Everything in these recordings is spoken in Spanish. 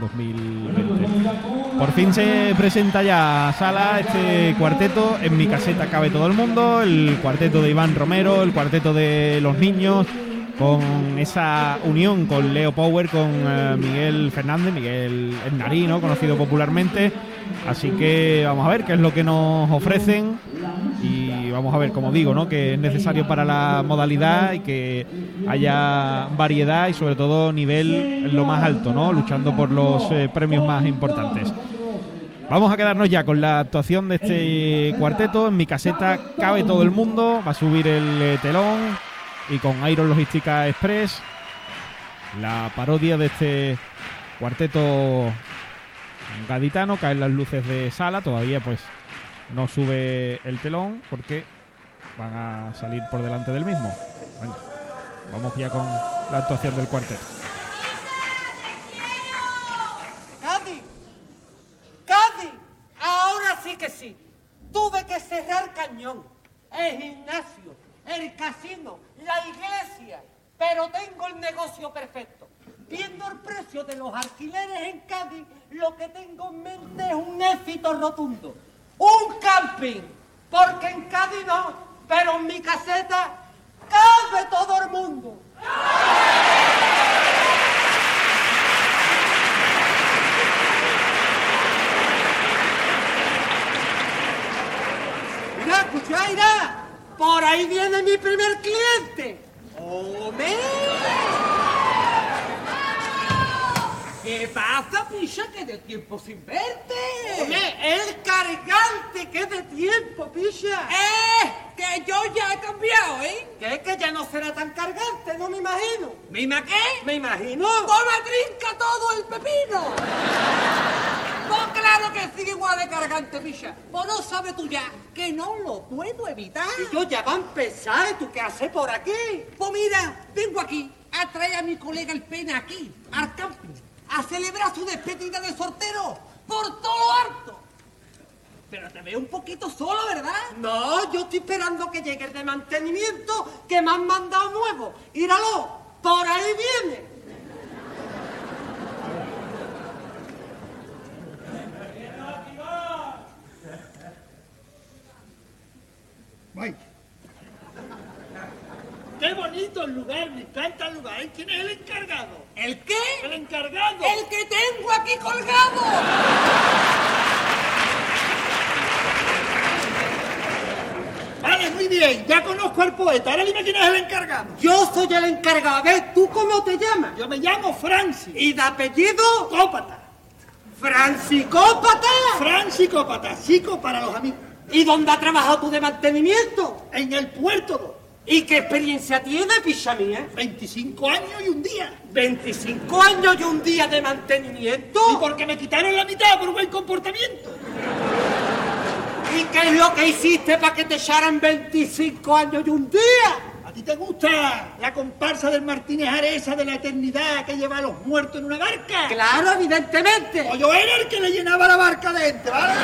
2020. Por fin se presenta ya sala este cuarteto. En mi caseta cabe todo el mundo. El cuarteto de Iván Romero, el cuarteto de los niños, con esa unión con Leo Power, con eh, Miguel Fernández, Miguel Narino, conocido popularmente. Así que vamos a ver qué es lo que nos ofrecen vamos a ver, como digo, ¿no? que es necesario para la modalidad y que haya variedad y sobre todo nivel lo más alto, ¿no? luchando por los eh, premios más importantes. Vamos a quedarnos ya con la actuación de este cuarteto. En mi caseta cabe todo el mundo, va a subir el eh, telón y con Iron Logística Express la parodia de este cuarteto gaditano, caen las luces de sala, todavía pues no sube el telón porque van a salir por delante del mismo. Bueno, vamos ya con la actuación del cuarteto. Cádiz, Cádiz, ahora sí que sí. Tuve que cerrar cañón, el gimnasio, el casino, la iglesia, pero tengo el negocio perfecto. Viendo el precio de los alquileres en Cádiz, lo que tengo en mente es un éxito rotundo. Un camping. Porque en Cádiz no, pero en mi caseta cabe todo el mundo. Mira, escucha, mira. Por ahí viene mi primer cliente. ¡Hombre! ¿Qué pasa, picha? Que de tiempo sin verte. Hombre, el cargante que de tiempo, picha. ¡Eh! Que yo ya he cambiado, ¿eh? ¿Qué? Que ya no será tan cargante, no me imagino. ¿Mima qué? Me imagino. ¡Toma trinca todo el pepino! Pues claro que sigue igual de cargante, picha. Pues no sabes tú ya que no lo puedo evitar. Y yo ya va a empezar, ¿y tú qué haces por aquí? Pues mira, vengo aquí a traer a mi colega el pena aquí, al camping, a celebrar su despedida de sortero por todo lo harto. Pero te veo un poquito solo, ¿verdad? No, yo estoy esperando que llegue el de mantenimiento que me han mandado nuevo. Íralo, por ahí viene. Qué bonito el lugar, me encanta el lugar. ¿Quién es el encargado? ¿El qué? El encargado. ¡El que tengo aquí colgado! Vale, muy bien, ya conozco al poeta. Ahora dime quién es el encargado. Yo soy el encargado. A ver, ¿tú cómo te llamas? Yo me llamo Francis. ¿Y de apellido? Cópata. Francicópata. Francicópata, psico para los amigos. ¿Y dónde has trabajado tú de mantenimiento? En el puerto, ¿Y qué experiencia tiene, picha mía? 25 años y un día. 25 años y un día de mantenimiento. Y porque me quitaron la mitad por buen comportamiento. ¿Y qué es lo que hiciste para que te echaran 25 años y un día? ¿A ti te gusta la comparsa del Martínez Aresa de la eternidad que lleva a los muertos en una barca? Claro, evidentemente. O yo era el que le llenaba la barca dentro, ¿vale?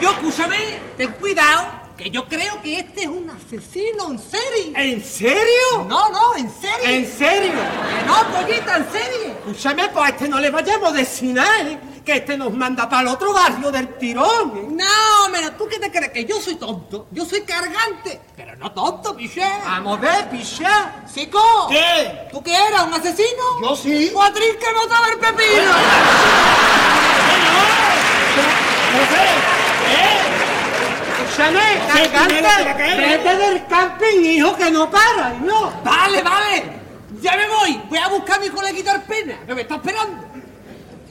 Yo, escúchame, ten cuidado, que yo creo que este es un asesino en serie. ¿En serio? No, no, en serie. ¿En serio? Que no, pollita, en serie. Escúchame, pues a este no le vayamos a decir nada, ¿eh? que este nos manda para el otro barrio del tirón. ¿eh? No, pero tú qué te crees que yo soy tonto. Yo soy cargante, pero no tonto, piché. Vamos a ver, picha. Chico. ¿Qué? ¿Tú qué eras, un asesino? Yo sí. Cuatril que no sabe el pepino. Escúchame, sé quién te la cargante, vete del camping, hijo, que no para, no. Vale, vale. Ya me voy. Voy a buscar a mi coleguita el pena, que me está esperando.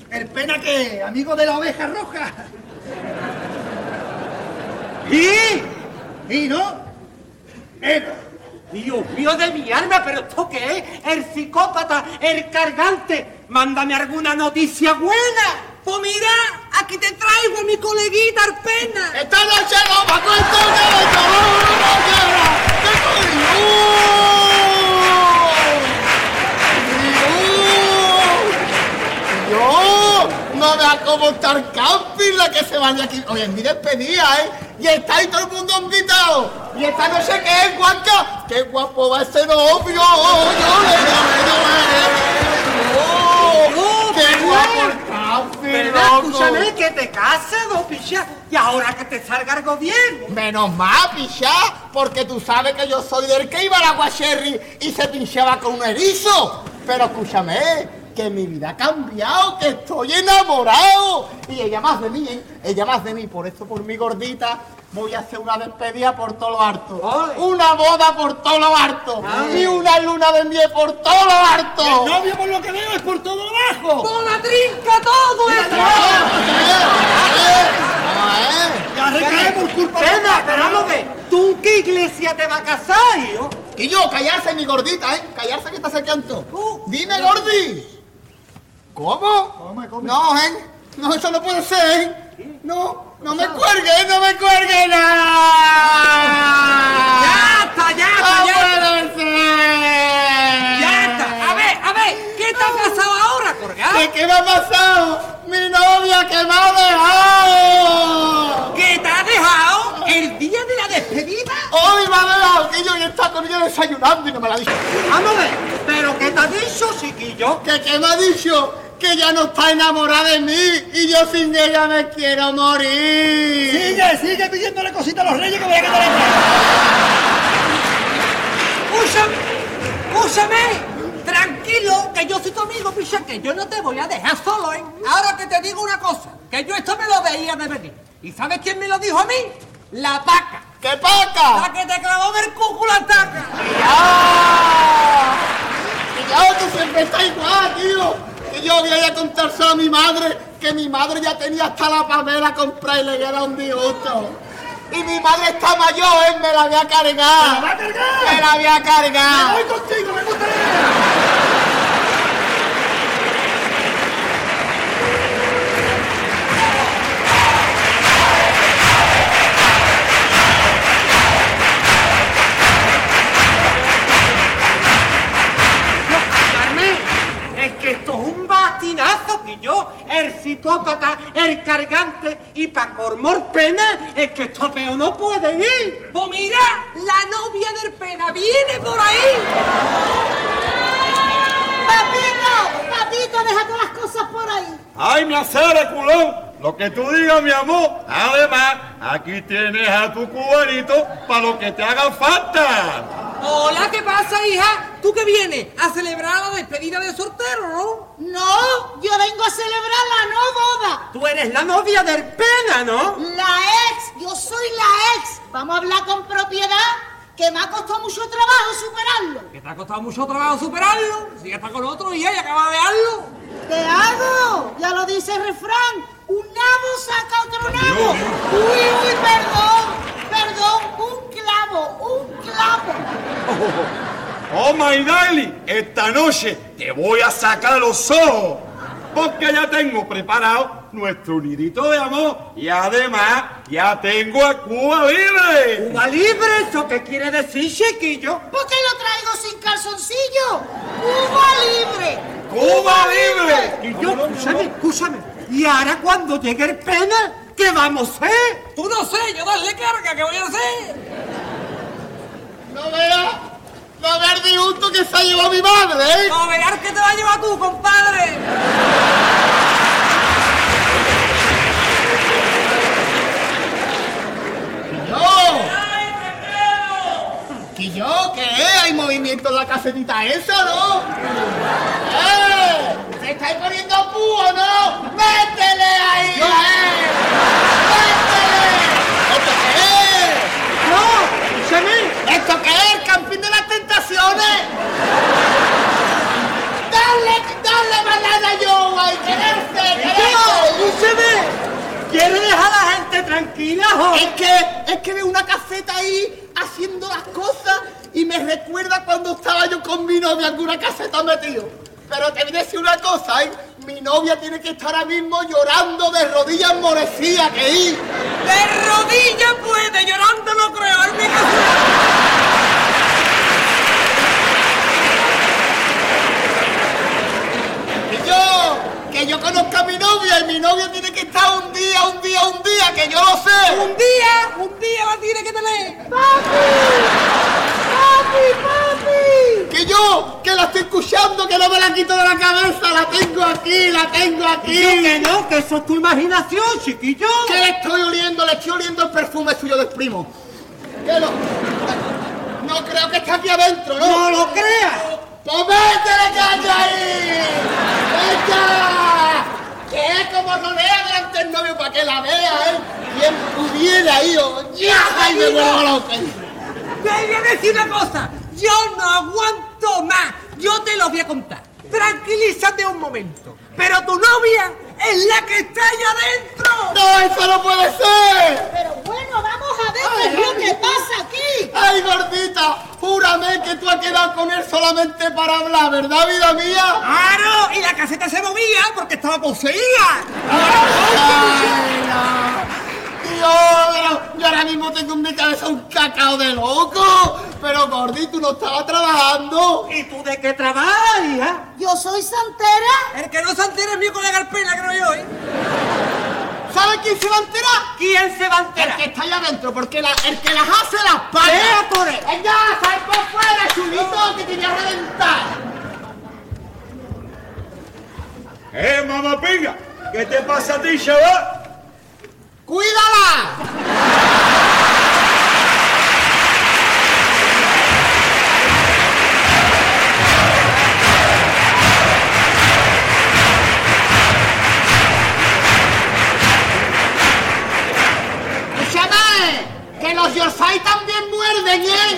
El pena que, amigo de la oveja roja. ¿Y? ¿Y no? Eh, Dios mío de mi alma, pero ¿esto qué es? El psicópata, el cargante. Mándame alguna noticia buena. Pues mira, aquí te traigo a mi coleguita el pena. esta noche no va a contar Yo no vea cómo estar camping la que se vaya aquí. Oye, mi despedida, ¿eh? Y está ahí todo el mundo invitado. Y esta no sé qué es, guaca. Qué guapo va ese novio. Llore, llore, llore. Oh, qué guapo está, ¿Verdad? Loco. Escúchame, que te cases, dos pichas. Y ahora que te salga el gobierno. Menos mal, pichá, porque tú sabes que yo soy del que iba a la Guacherry y se pinchaba con un erizo. Pero escúchame, que mi vida ha cambiado, que estoy enamorado. Y ella más de mí, ¿eh? ella más de mí. Por eso, por mi gordita, voy a hacer una despedida por todo lo harto. Ole. Una boda por todo lo harto. Y una luna de miel por todo lo harto. El novio, por lo que veo, es por todo lo bajo. ¡Con la trinca todo esto! Ya recae por culpa de Pena, pero vamos ver. ¿Tú en qué iglesia te vas a casar, hijo? Y yo, callarse, mi gordita, ¿eh? Callarse que está acercando. Dime, Gordi. ¿Cómo? No, ¿eh? No, eso no puede ser, ¿eh? No, no me cuelgues, no me cuelgues, no. ¡Ya está, ya está, ¡No ya está! puede ser! ¡Ya está! A ver, a ver, ¿qué te ha pasado ahora, colgado? ¿Qué, ¿Qué me ha pasado? ¡Mi novia que me ha dejado! ¿Que te ha dejado el día de la despedida? ¡Hoy me ha dejado! Que yo y está con ella desayunando y no me la ha dicho. Vamos a ver. ¿Pero qué te ha dicho, chiquillo? ¿Que qué me ha dicho? Que ya no está enamorada de mí y yo sin ella me quiero morir. Sigue, sigue pidiéndole cositas a los reyes que voy a quedar Escúchame, escúchame. Tranquilo, que yo soy tu amigo, picha, que yo no te voy a dejar solo, ¿eh? Ahora que te digo una cosa, que yo esto me lo veía de venir. ¿Y sabes quién me lo dijo a mí? La paca. ¡Qué La paca! que te clavó la taca. ¡Ya! Ya tú siempre estás igual, tío. Que yo voy a contárselo a mi madre, que mi madre ya tenía hasta la pamela comprada y le era un disgusto. Y mi madre está mayor, ¿eh? Me la voy a cargar. ¡Me la va a cargar! Me la voy a cargar. Voy contigo, me gustaría. Yo, el psicópata, el cargante y pa' cormor pena, es que esto peor no puede ir. Pues mira, la novia del pena viene por ahí. Papito, papito, deja todas las cosas por ahí. ¡Ay, me acere, culón! Lo que tú digas, mi amor. Además, aquí tienes a tu cubanito para lo que te haga falta. Hola, ¿qué pasa, hija? ¿Tú qué vienes? ¿A celebrar la despedida del soltero, no? No, yo vengo a celebrar la no boda. Tú eres la novia del pena, ¿no? La ex, yo soy la ex. Vamos a hablar con propiedad, que me ha costado mucho trabajo superarlo. Que te ha costado mucho trabajo superarlo. Si ya está con otro y ella acaba de darlo. ¿Qué hago? Ya lo dice el refrán. Un nabo saca otro nabo. Uy, uy, perdón, clavo, un clavo. Oh, my darling, esta noche te voy a sacar los ojos. Porque ya tengo preparado nuestro nidito de amor. Y además, ya tengo a Cuba libre. Cuba libre, ¿eso qué quiere decir, chiquillo? ¿Por qué lo traigo sin calzoncillo? Cuba libre. ¡Cuba libre! Y yo, escúchame, escúchame. Y ahora cuando llegue el pena, ¿qué vamos a hacer? Tú no sé, yo darle carga, ¿qué voy a hacer? No veas, no veas el disgusto que se ha llevado mi madre, ¿eh? No, veas que te va a llevar tú, compadre. yo. ¿Y yo qué? ¿Hay movimiento en la casetita esa, no? ¡Eh! ¿Se estáis poniendo púa, no? ¡Métele ahí! ¡Eh! ¡Métele! ¿Esto qué es? No, escúchame. ¿Esto qué es? ¿El campín de las tentaciones? ¡Dale, dale banana yo! ¡Hay quererse, quererse! Escúchame. ¿Quiere dejar a la gente tranquila, jo? Es que, es que veo una caseta ahí haciendo las cosas y me recuerda cuando estaba yo con mi novia en una caseta metido. Pero te voy a decir una cosa, ¿eh? Mi novia tiene que estar ahora mismo llorando de rodillas enmorecida, que ir. De rodillas puede, llorando no creo, es mi casa. Que yo, que yo conozco a mi novia y mi novia tiene que estar un día un día, un día, que yo lo sé. Un día, un día la tiene que tener. ¡Papi, papi! Que yo, que la estoy escuchando, que no me la quito de la cabeza, la tengo aquí, la tengo aquí. Yo que no, que eso es tu imaginación, chiquillo. Que le estoy oliendo, le estoy oliendo el perfume suyo del primo. Que no. No creo que esté aquí adentro, ¿no? No lo creas. ¡Pues métele caña ahí! ¡Venga! Que es como rodea delante del novio para que la vea, ¿eh? Quien pudiera ir, ¡ya! ¡Ay, me vuelvo loca! Te voy a decir una cosa. Yo no aguanto más. Yo te lo voy a contar. Tranquilízate un momento. Pero tu novia es la que está allá adentro. ¡No, eso no puede ser! Pero bueno, vamos a ver qué es lo que pasa aquí. ¡Ay, gordita! Júrame que tú has quedado con él solamente para hablar, ¿verdad, vida mía? Claro, y la caseta se movía porque estaba poseída. ¡Ay, no! Yo ahora mismo tengo en mi cabeza un cacao de loco. Pero, Gordi, tú no estabas trabajando. ¿Y tú de qué trabajas, hija? Yo soy santera. El que no se entere es mi colega el pena, que no yo, ¿eh? ¿Sabes quién se va a enterar? ¿Quién se va a El enterar? que está allá adentro, porque la- el que las hace las paga. ¡Vea por él! ¡Venga, sal por fuera, chulito, que te voy a reventar! ¡Eh, mamá pinga! ¿Qué te pasa a ti, chaval? ¡Cuídala! Que los Yorkshire también muerden, ¿eh?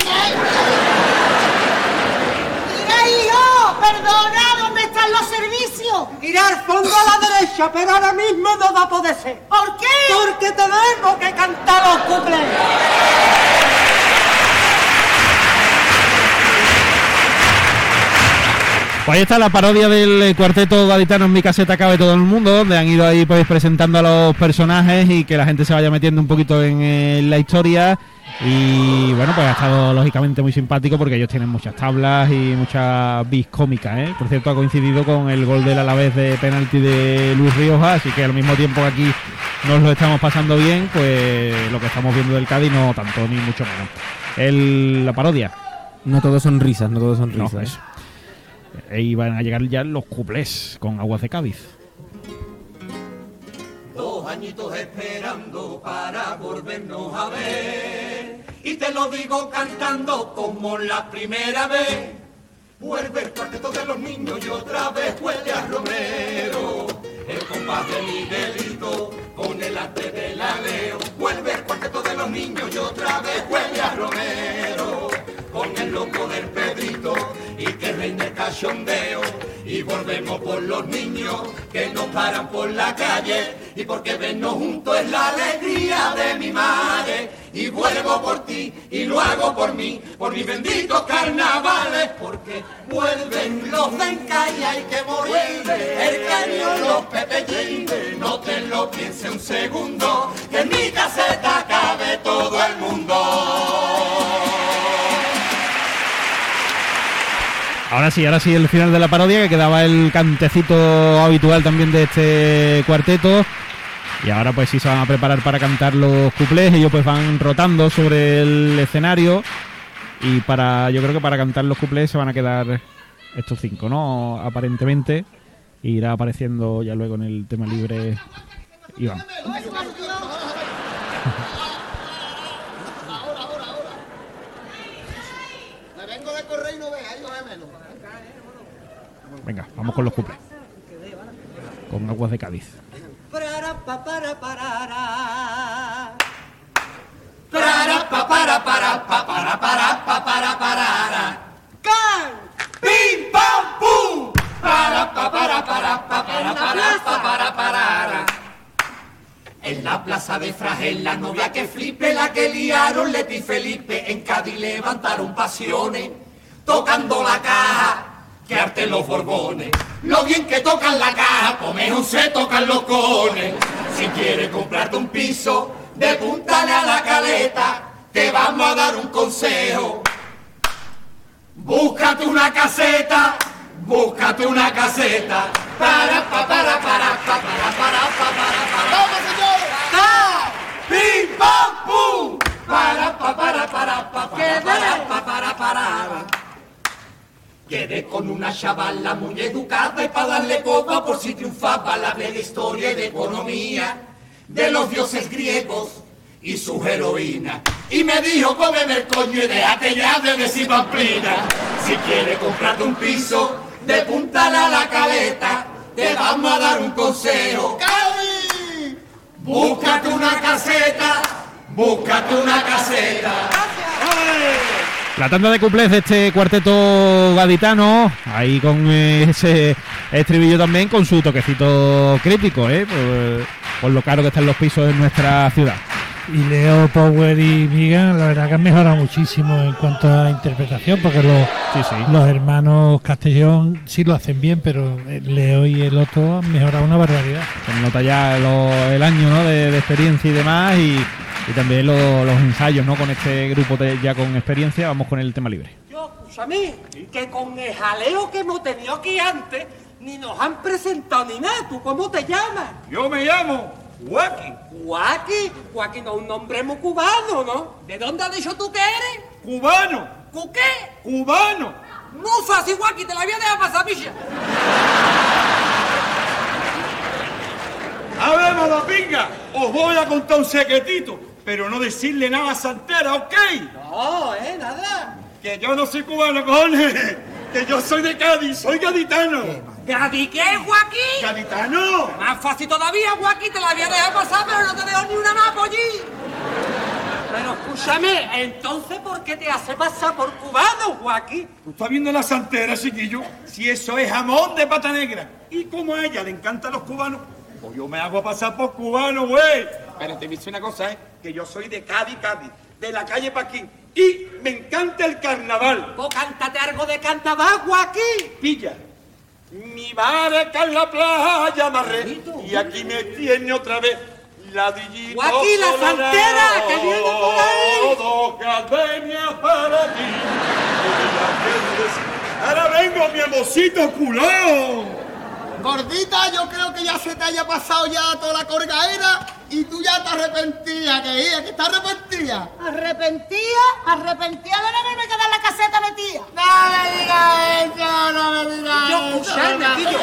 Mira, hijo, perdona, ¿dónde están los servicios? Ir al fondo a la derecha, pero ahora mismo no va a poder ser. ¿Por qué? Porque tenemos que cantar los cuplés. Pues ahí está la parodia del cuarteto gaditano en mi caseta cabe todo el mundo, donde han ido ahí pues presentando a los personajes y que la gente se vaya metiendo un poquito en, eh, la historia. Y bueno, pues ha estado lógicamente muy simpático porque ellos tienen muchas tablas y muchas bis cómicas, ¿eh? Por cierto, ha coincidido con el gol del Alavés de penalti de Luis Rioja, así que al mismo tiempo que aquí nos lo estamos pasando bien, pues lo que estamos viendo del Cádiz no tanto ni mucho menos. El, la parodia, No todos son risas, no todos son risas. Ahí van a llegar ya los cuplés con Aguas de Cádiz. Dos añitos esperando para volvernos a ver. Y te lo digo cantando como la primera vez. Vuelve el cuarteto de los niños y otra vez huele a Romero. El compás de Miguelito con el arte de la Leo. Vuelve el cuarteto de los niños y otra vez huele a Romero. Con el loco del Pedrito reine el cachondeo. Y volvemos por los niños que nos paran por la calle. Y porque vernos juntos es la alegría de mi madre. Y vuelvo por ti y lo hago por mí, por mis benditos carnavales. Porque vuelven los de Encaya y que morir. El cañón, los pepellines. No te lo piense un segundo, que en mi caseta Ahora sí, ahora sí, el final de la parodia, que quedaba el cantecito habitual también de este cuarteto. Y ahora pues sí se van a preparar para cantar los cuplés. Ellos pues van rotando sobre el escenario. Y para, yo creo que para cantar los cuplés se van a quedar estos cinco, ¿no? Aparentemente. Irá apareciendo ya luego en el tema libre Iván. Ahora, ahora, ahora. Me no menos. Venga, vamos con los cuplés. Con aguas de Cádiz. Para, pa, para, parara. Para, pa, para, para, pa, para, para, pa, para, parara. ¡Can! ¡Pim, pam, pum! Para, pa, para, para, pa, para. En la plaza de Fragel, la novia que flipe, la que liaron Leti y Felipe, en Cádiz levantaron pasiones, tocando la caja, que arte los borbones. Lo bien que tocan la caja, pues mejor se tocan los cones. Si quieres comprarte un piso, depúntale a la caleta, te vamos a dar un consejo. Búscate una caseta, búscate una caseta. Para, pa, para, para, pa, para, para, pa, para, para. ¡Vamos, señores! ¡Pim, pam, pum! Para, pa, para, para, pa, para, para, pa, para, para. Quedé con una chavala muy educada y para darle copa por si triunfaba la de historia y de economía de los dioses griegos y sus heroínas. Y me dijo, cómeme el coño y déjate ya de decir pamplina. Si quieres comprarte un piso, de puntala a la caleta, te vamos a dar un consejo. ¡Cádiz! Búscate una caseta, búscate una caseta. La tanda de cuplés de este cuarteto gaditano, ahí con eh, ese estribillo también, con su toquecito crítico, ¿eh? Por, por lo caro que están los pisos en nuestra ciudad. Y Leo Power y Migan, la verdad que han mejorado muchísimo en cuanto a interpretación, porque los, Sí, sí. los hermanos Castellón sí lo hacen bien, pero eh, Leo y el otro han mejorado una barbaridad. Se nota ya lo- el año ¿no? de, de experiencia y demás, y, y también lo- los ensayos ¿no? con este grupo de- ya con experiencia. Vamos con el tema libre. Yo, escúchame, que con el jaleo que hemos tenido aquí antes, ni nos han presentado ni nada. ¿Tú cómo te llamas? Yo me llamo Joaquín. Joaquín. Joaquín no es un nombre muy cubano, ¿no? ¿De dónde has dicho tú que eres? Cubano. ¿Cu qué? Cubano. No fácil, Joaquín, te la voy a dejar pasar, picha. A ver, malapinga, os voy a contar un secretito, pero no decirle nada a Santera, ¿ok? No, eh, nada. Que yo no soy cubano, cojones. Que yo soy de Cádiz, soy gaditano. ¿Gadi qué, Joaquín? ¡Gaditano! Más fácil todavía, Joaquín, te la voy a dejar pasar, pero no te dejo ni una más allí. Pero escúchame, entonces, ¿por qué te hace pasar por cubano, Joaquín? ¿Tú estás viendo la santera, chiquillo? Si eso es jamón de pata negra. Y como a ella le encantan los cubanos, pues yo me hago pasar por cubano, güey. Pero te dice una cosa, ¿eh? Que yo soy de Cádiz, Cádiz, de la calle Paquín. Y me encanta el carnaval. Pues cántate algo de cantabá, Joaquín. Pilla. Mi barca en la playa amarré y aquí me tiene otra vez ladillito Joaquín, la colorado, santera, que viene por ahí. Dos gardenias para ti. Ahora vengo, mi amorcito culón. Gordita, yo creo que ya se te haya pasado ya toda la corgaera y tú ya te arrepentías, que ella, que está arrepentida. ¿Arrepentía? ¿Arrepentía de no haberme quedado en la caseta metida? No me digas eso, no me digas Yo, eso. escuchadme, no, tío.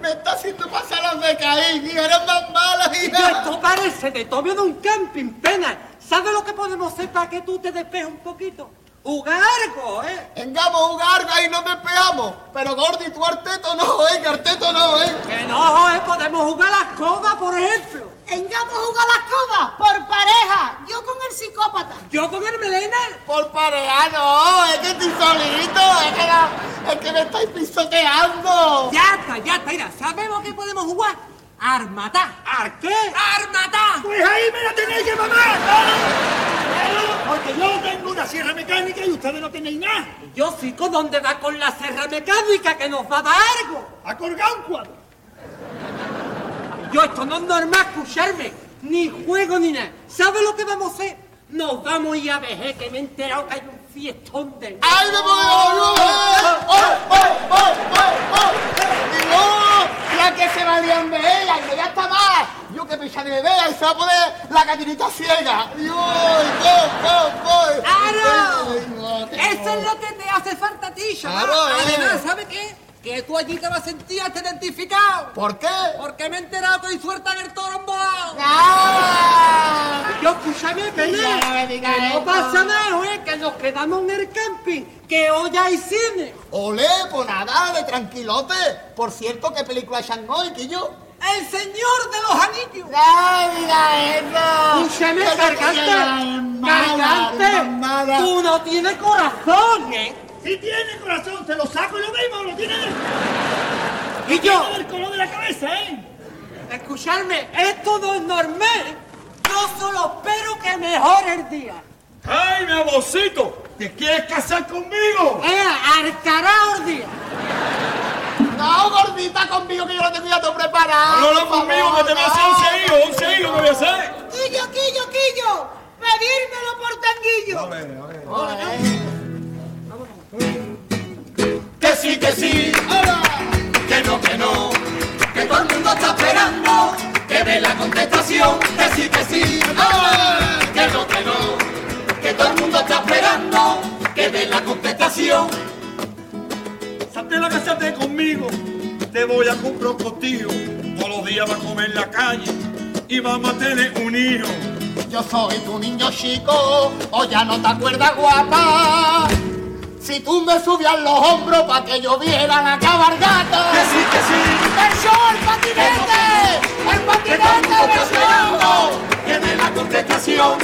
me- está haciendo pasar las de caín, hija, eres más mala, Yo, hija. esto parece de tobio de un camping, pena. ¿Sabes lo que podemos hacer para que tú te despejes un poquito? Jugar algo, ¿eh? Vengamos a jugar y no me pegamos. Pero Gordi, tu arteto no, eh, que arteto no, eh. Que no, ¿eh? Podemos jugar a las codas, por ejemplo. Vengamos a jugar las codas por pareja. Yo con el psicópata. Yo con el melena. Por pareja no, es que estoy solito, es que, la- es que me estáis pisoteando. Ya está, ya está, mira, ¿sabemos que podemos jugar? Armatá. ¿A qué? ¡Armatá! Pues ahí me la tenéis que mamar. ¿no? Porque yo tengo una sierra mecánica y ustedes no tenéis nada. Yo fico dónde va con la serra mecánica que nos va a dar algo. A colgar un cuadro. Yo esto no es normal escucharme, ni juego ni nada. ¿Sabes lo que vamos a hacer? Nos vamos a ir a veje, que me he enterado que hay un fiestón de... ¡Ay, me puedo! ¡Oh, oh, oh, la que se valían de ella y ya está más. Yo que pensaba de ella y se va a poner la gallinita ciega. Dios. ¡Claro! Eso es lo que te hace falta a ti. Claro, eh. Además, ¿sabes qué? Que tú allí te vas a sentir hasta identificado. ¿Por qué? Porque me he enterado que hoy sueltan el toro embolado. ¡Ah! Yo, escúchame, que Ya no pasa nada, ¿eh? Que nos quedamos en el camping, que hoy hay cine. Ole, pues nada, de tranquilote. Por cierto, ¿qué película es Shanghai, Quillo? El señor de los anillos. ¡No diga eso! Escúchame, Que cargante. Cargante. mala. Tú no tienes corazón, ¿eh? Si tiene corazón, te lo saco y lo mismo, lo tiene Y yo, del color de la cabeza, ¿eh? escucharme, esto no es normal. Yo solo espero que mejore el día. ¡Ay, mi amorcito! ¿Te quieres casar conmigo? ¡Eh, al carajo el día! No, gordita, conmigo que yo lo tengo ya todo preparado. No, no, conmigo, que te voy a hacer no. un hijos, once hijos que voy a hacer. Quillo, quillo, quillo. Pedírmelo por tanguillo. Que sí, que sí, que no, que no, que todo el mundo está esperando que dé la contestación, que sí, que sí, que no, que no, que todo el mundo está esperando, que dé la contestación. Santela, casate conmigo, te voy a comprar un costillo. Todos los días va a comer en la calle y vamos a tener un hijo. Yo soy tu niño chico, o ya no te acuerdas guapa. Tú me subías los hombros para que yo viera la cabalgata. Que sí, que sí. ¡El show, el patinete! ¡El patinete que dé la contestación.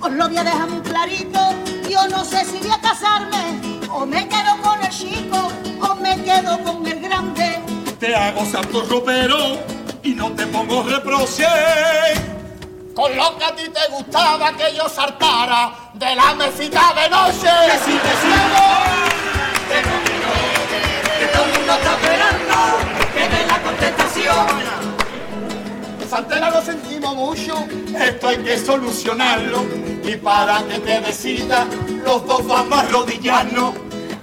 Os lo voy a dejar muy clarito. Yo no sé si voy a casarme. O me quedo con el chico. O me quedo con el grande. Te hago santo ropero y no te pongo reproche. Con lo que a ti te gustaba que yo saltara de la mesita de noche. Que que sí. Que no, que todo el mundo está esperando, que dé la contestación. Santela lo sentimos mucho. Esto hay que solucionarlo y para que te decida los dos vamos a arrodillarnos.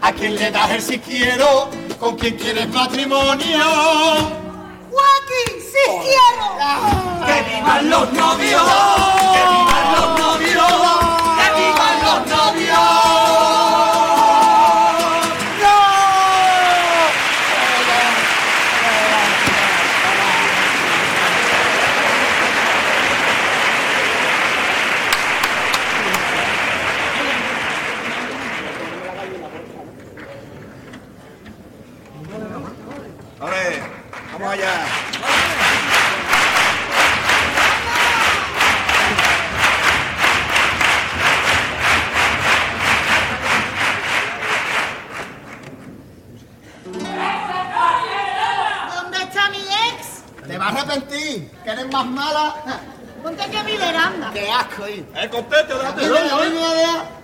¿A quién le das el si quiero? ¿Con quién quieres matrimonio? Joaquín, sí quiero. Que vivan los novios, que vivan los novios, que vivan los novios. Te vas a arrepentir, que eres más mala. Ponte aquí a mi veranda. Qué asco, ¿eh? Eh, conteste, date. Venga, venga, venga, venga.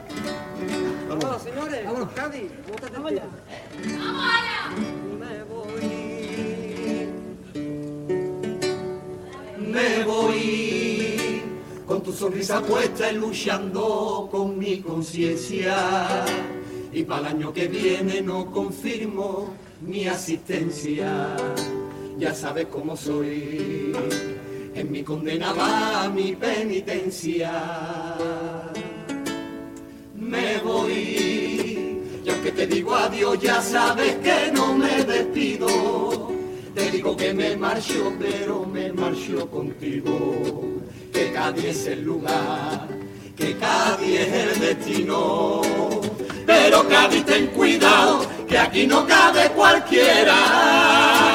Me voy con tu sonrisa puesta y luchando con mi conciencia. Y para el año que viene no confirmo mi asistencia. Ya sabes cómo soy, en mi condena va mi penitencia. Me voy, y aunque te digo adiós, ya sabes que no me despido. Te digo que me marcho, pero me marcho contigo. Que Cádiz es el lugar, que Cádiz es el destino. Pero Cádiz ten cuidado, que aquí no cabe cualquiera.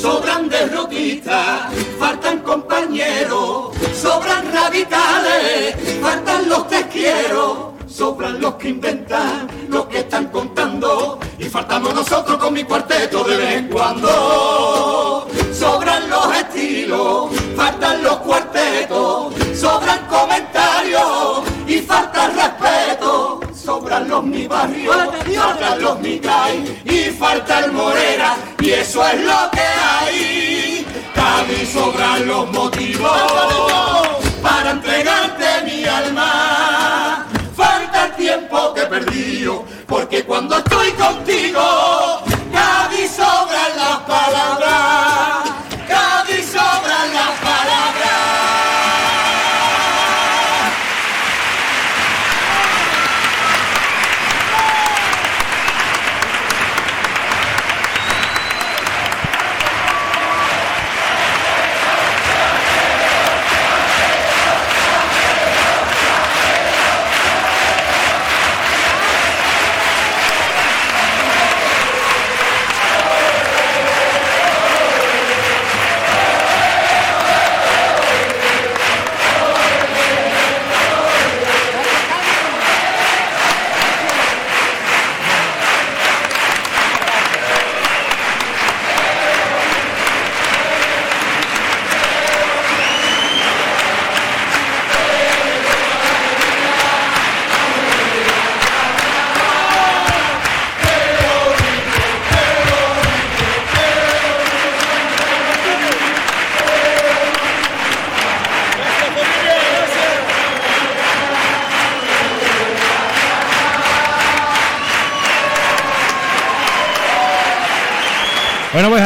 Sobran derrotistas, faltan compañeros, sobran radicales, faltan los te quiero. Sobran los que inventan, los que están contando, y faltamos nosotros con mi cuarteto de vez en cuando. Sobran los estilos, faltan los cuartetos, sobran comentarios y falta respeto. Sobran los mi barrio, faltan los mi CAI y falta el Morera, y eso es lo que hay. Cádiz sobran los motivos para entregarte mi alma. Falta el tiempo que he perdido, porque cuando estoy contigo,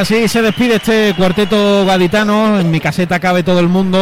así se despide este cuarteto gaditano. En mi caseta cabe todo el mundo.